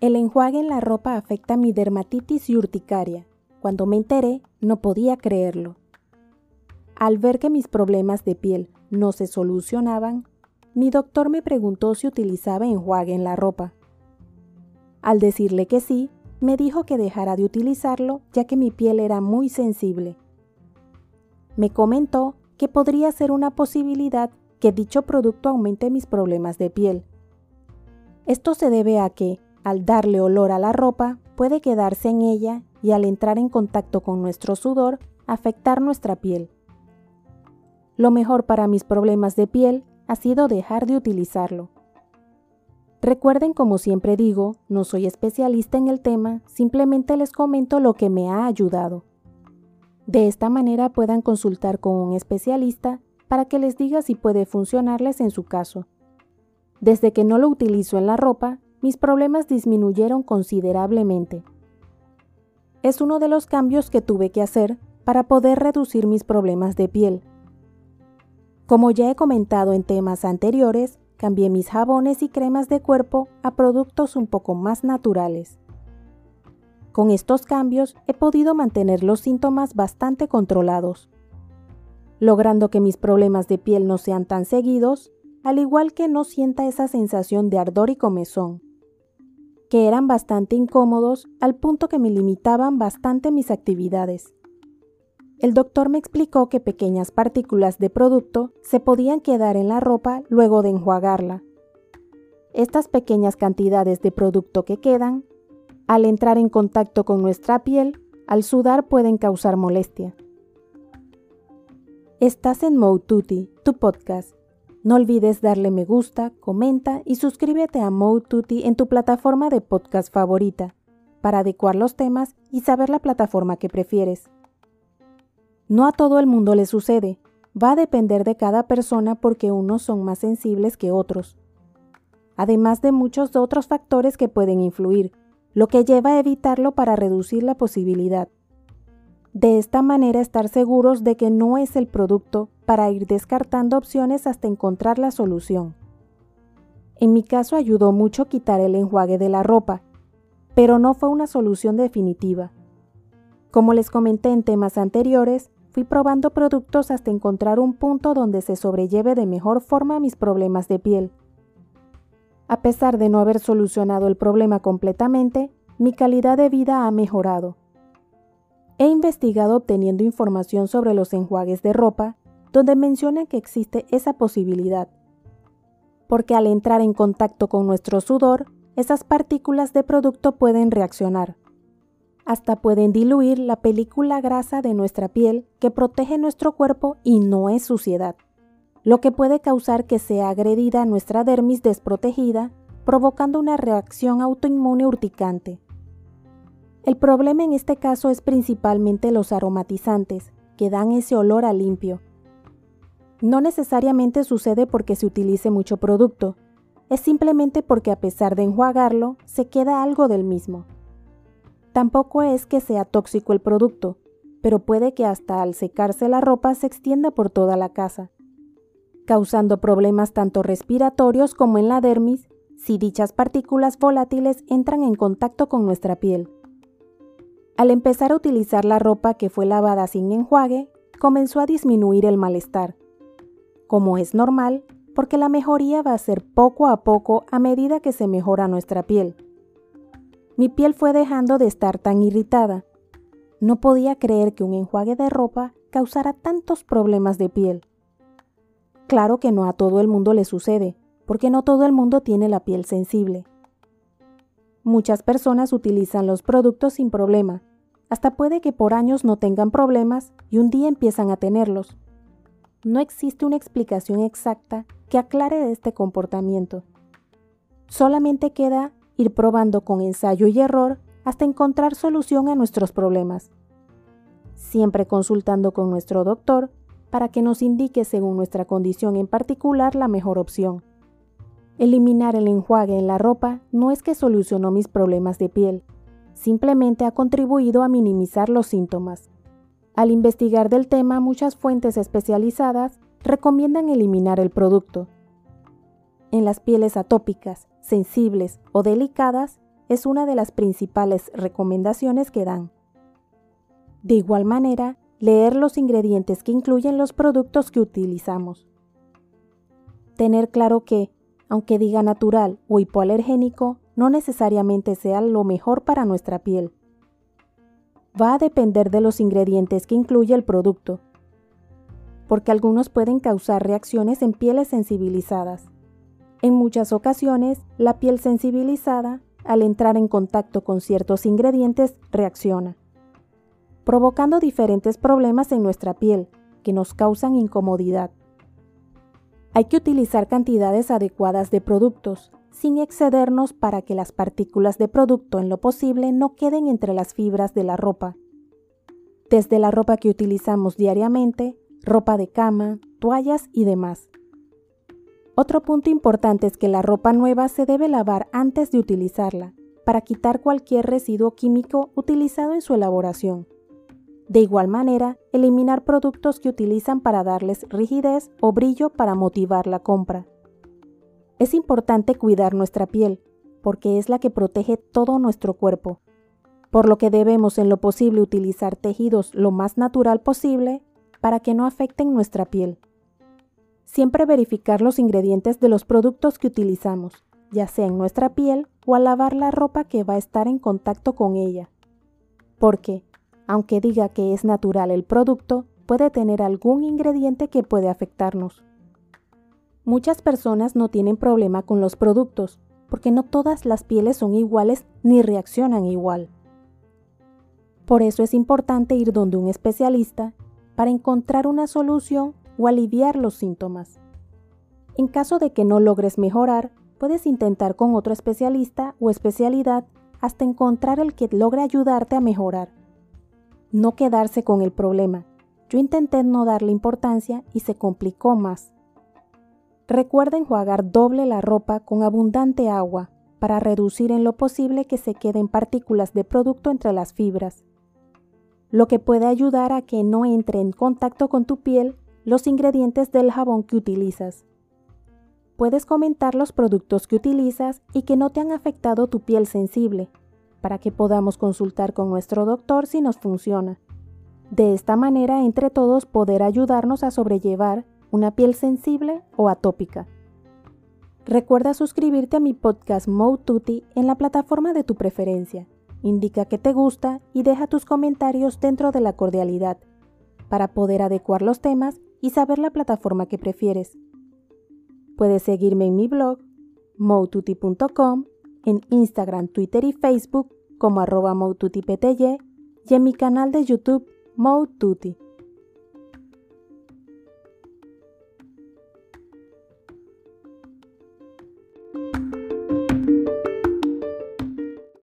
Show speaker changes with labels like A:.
A: El enjuague en la ropa afecta mi dermatitis y urticaria. Cuando me enteré, no podía creerlo. Al ver que mis problemas de piel no se solucionaban, mi doctor me preguntó si utilizaba enjuague en la ropa. Al decirle que sí, me dijo que dejara de utilizarlo ya que mi piel era muy sensible. Me comentó que podría ser una posibilidad que dicho producto aumente mis problemas de piel. Esto se debe a que, al darle olor a la ropa, puede quedarse en ella y al entrar en contacto con nuestro sudor, afectar nuestra piel. Lo mejor para mis problemas de piel ha sido dejar de utilizarlo. Recuerden, como siempre digo, no soy especialista en el tema, simplemente les comento lo que me ha ayudado. De esta manera puedan consultar con un especialista para que les diga si puede funcionarles en su caso. Desde que no lo utilizo en la ropa, mis problemas disminuyeron considerablemente. Es uno de los cambios que tuve que hacer para poder reducir mis problemas de piel. Como ya he comentado en temas anteriores, cambié mis jabones y cremas de cuerpo a productos un poco más naturales. Con estos cambios he podido mantener los síntomas bastante controlados, logrando que mis problemas de piel no sean tan seguidos, al igual que no sienta esa sensación de ardor y comezón que eran bastante incómodos al punto que me limitaban bastante mis actividades. El doctor me explicó que pequeñas partículas de producto se podían quedar en la ropa luego de enjuagarla. Estas pequeñas cantidades de producto que quedan, al entrar en contacto con nuestra piel, al sudar pueden causar molestia. Estás en Moututi, tu podcast no olvides darle me gusta, comenta y suscríbete a Mode en tu plataforma de podcast favorita para adecuar los temas y saber la plataforma que prefieres. No a todo el mundo le sucede, va a depender de cada persona porque unos son más sensibles que otros, además de muchos otros factores que pueden influir, lo que lleva a evitarlo para reducir la posibilidad. De esta manera estar seguros de que no es el producto para ir descartando opciones hasta encontrar la solución. En mi caso ayudó mucho quitar el enjuague de la ropa, pero no fue una solución definitiva. Como les comenté en temas anteriores, fui probando productos hasta encontrar un punto donde se sobrelleve de mejor forma mis problemas de piel. A pesar de no haber solucionado el problema completamente, mi calidad de vida ha mejorado. He investigado obteniendo información sobre los enjuagues de ropa, donde mencionan que existe esa posibilidad. Porque al entrar en contacto con nuestro sudor, esas partículas de producto pueden reaccionar. Hasta pueden diluir la película grasa de nuestra piel que protege nuestro cuerpo y no es suciedad, lo que puede causar que sea agredida nuestra dermis desprotegida, provocando una reacción autoinmune urticante. El problema en este caso es principalmente los aromatizantes, que dan ese olor a limpio. No necesariamente sucede porque se utilice mucho producto, es simplemente porque a pesar de enjuagarlo, se queda algo del mismo. Tampoco es que sea tóxico el producto, pero puede que hasta al secarse la ropa se extienda por toda la casa, causando problemas tanto respiratorios como en la dermis si dichas partículas volátiles entran en contacto con nuestra piel. Al empezar a utilizar la ropa que fue lavada sin enjuague, comenzó a disminuir el malestar. Como es normal, porque la mejoría va a ser poco a poco a medida que se mejora nuestra piel. Mi piel fue dejando de estar tan irritada. No podía creer que un enjuague de ropa causara tantos problemas de piel. Claro que no a todo el mundo le sucede, porque no todo el mundo tiene la piel sensible. Muchas personas utilizan los productos sin problema, hasta puede que por años no tengan problemas y un día empiezan a tenerlos. No existe una explicación exacta que aclare este comportamiento. Solamente queda ir probando con ensayo y error hasta encontrar solución a nuestros problemas. Siempre consultando con nuestro doctor para que nos indique según nuestra condición en particular la mejor opción. Eliminar el enjuague en la ropa no es que solucionó mis problemas de piel, simplemente ha contribuido a minimizar los síntomas. Al investigar del tema, muchas fuentes especializadas recomiendan eliminar el producto. En las pieles atópicas, sensibles o delicadas, es una de las principales recomendaciones que dan. De igual manera, leer los ingredientes que incluyen los productos que utilizamos. Tener claro que, aunque diga natural o hipoalergénico, no necesariamente sea lo mejor para nuestra piel. Va a depender de los ingredientes que incluye el producto, porque algunos pueden causar reacciones en pieles sensibilizadas. En muchas ocasiones, la piel sensibilizada, al entrar en contacto con ciertos ingredientes, reacciona, provocando diferentes problemas en nuestra piel que nos causan incomodidad. Hay que utilizar cantidades adecuadas de productos, sin excedernos para que las partículas de producto en lo posible no queden entre las fibras de la ropa. Desde la ropa que utilizamos diariamente, ropa de cama, toallas y demás. Otro punto importante es que la ropa nueva se debe lavar antes de utilizarla, para quitar cualquier residuo químico utilizado en su elaboración. De igual manera, eliminar productos que utilizan para darles rigidez o brillo para motivar la compra. Es importante cuidar nuestra piel, porque es la que protege todo nuestro cuerpo, por lo que debemos en lo posible utilizar tejidos lo más natural posible para que no afecten nuestra piel. Siempre verificar los ingredientes de los productos que utilizamos, ya sea en nuestra piel o al lavar la ropa que va a estar en contacto con ella. Porque, aunque diga que es natural el producto, puede tener algún ingrediente que puede afectarnos. Muchas personas no tienen problema con los productos, porque no todas las pieles son iguales ni reaccionan igual. Por eso es importante ir donde un especialista para encontrar una solución o aliviar los síntomas. En caso de que no logres mejorar, puedes intentar con otro especialista o especialidad hasta encontrar el que logre ayudarte a mejorar no quedarse con el problema. Yo intenté no darle importancia y se complicó más. Recuerda enjuagar doble la ropa con abundante agua para reducir en lo posible que se queden partículas de producto entre las fibras, lo que puede ayudar a que no entre en contacto con tu piel los ingredientes del jabón que utilizas. Puedes comentar los productos que utilizas y que no te han afectado tu piel sensible para que podamos consultar con nuestro doctor si nos funciona. De esta manera, entre todos, poder ayudarnos a sobrellevar una piel sensible o atópica. Recuerda suscribirte a mi podcast Tutti en la plataforma de tu preferencia. Indica que te gusta y deja tus comentarios dentro de la cordialidad para poder adecuar los temas y saber la plataforma que prefieres. Puedes seguirme en mi blog moututi.com en Instagram, Twitter y Facebook como arroba y en mi canal de YouTube Moututi.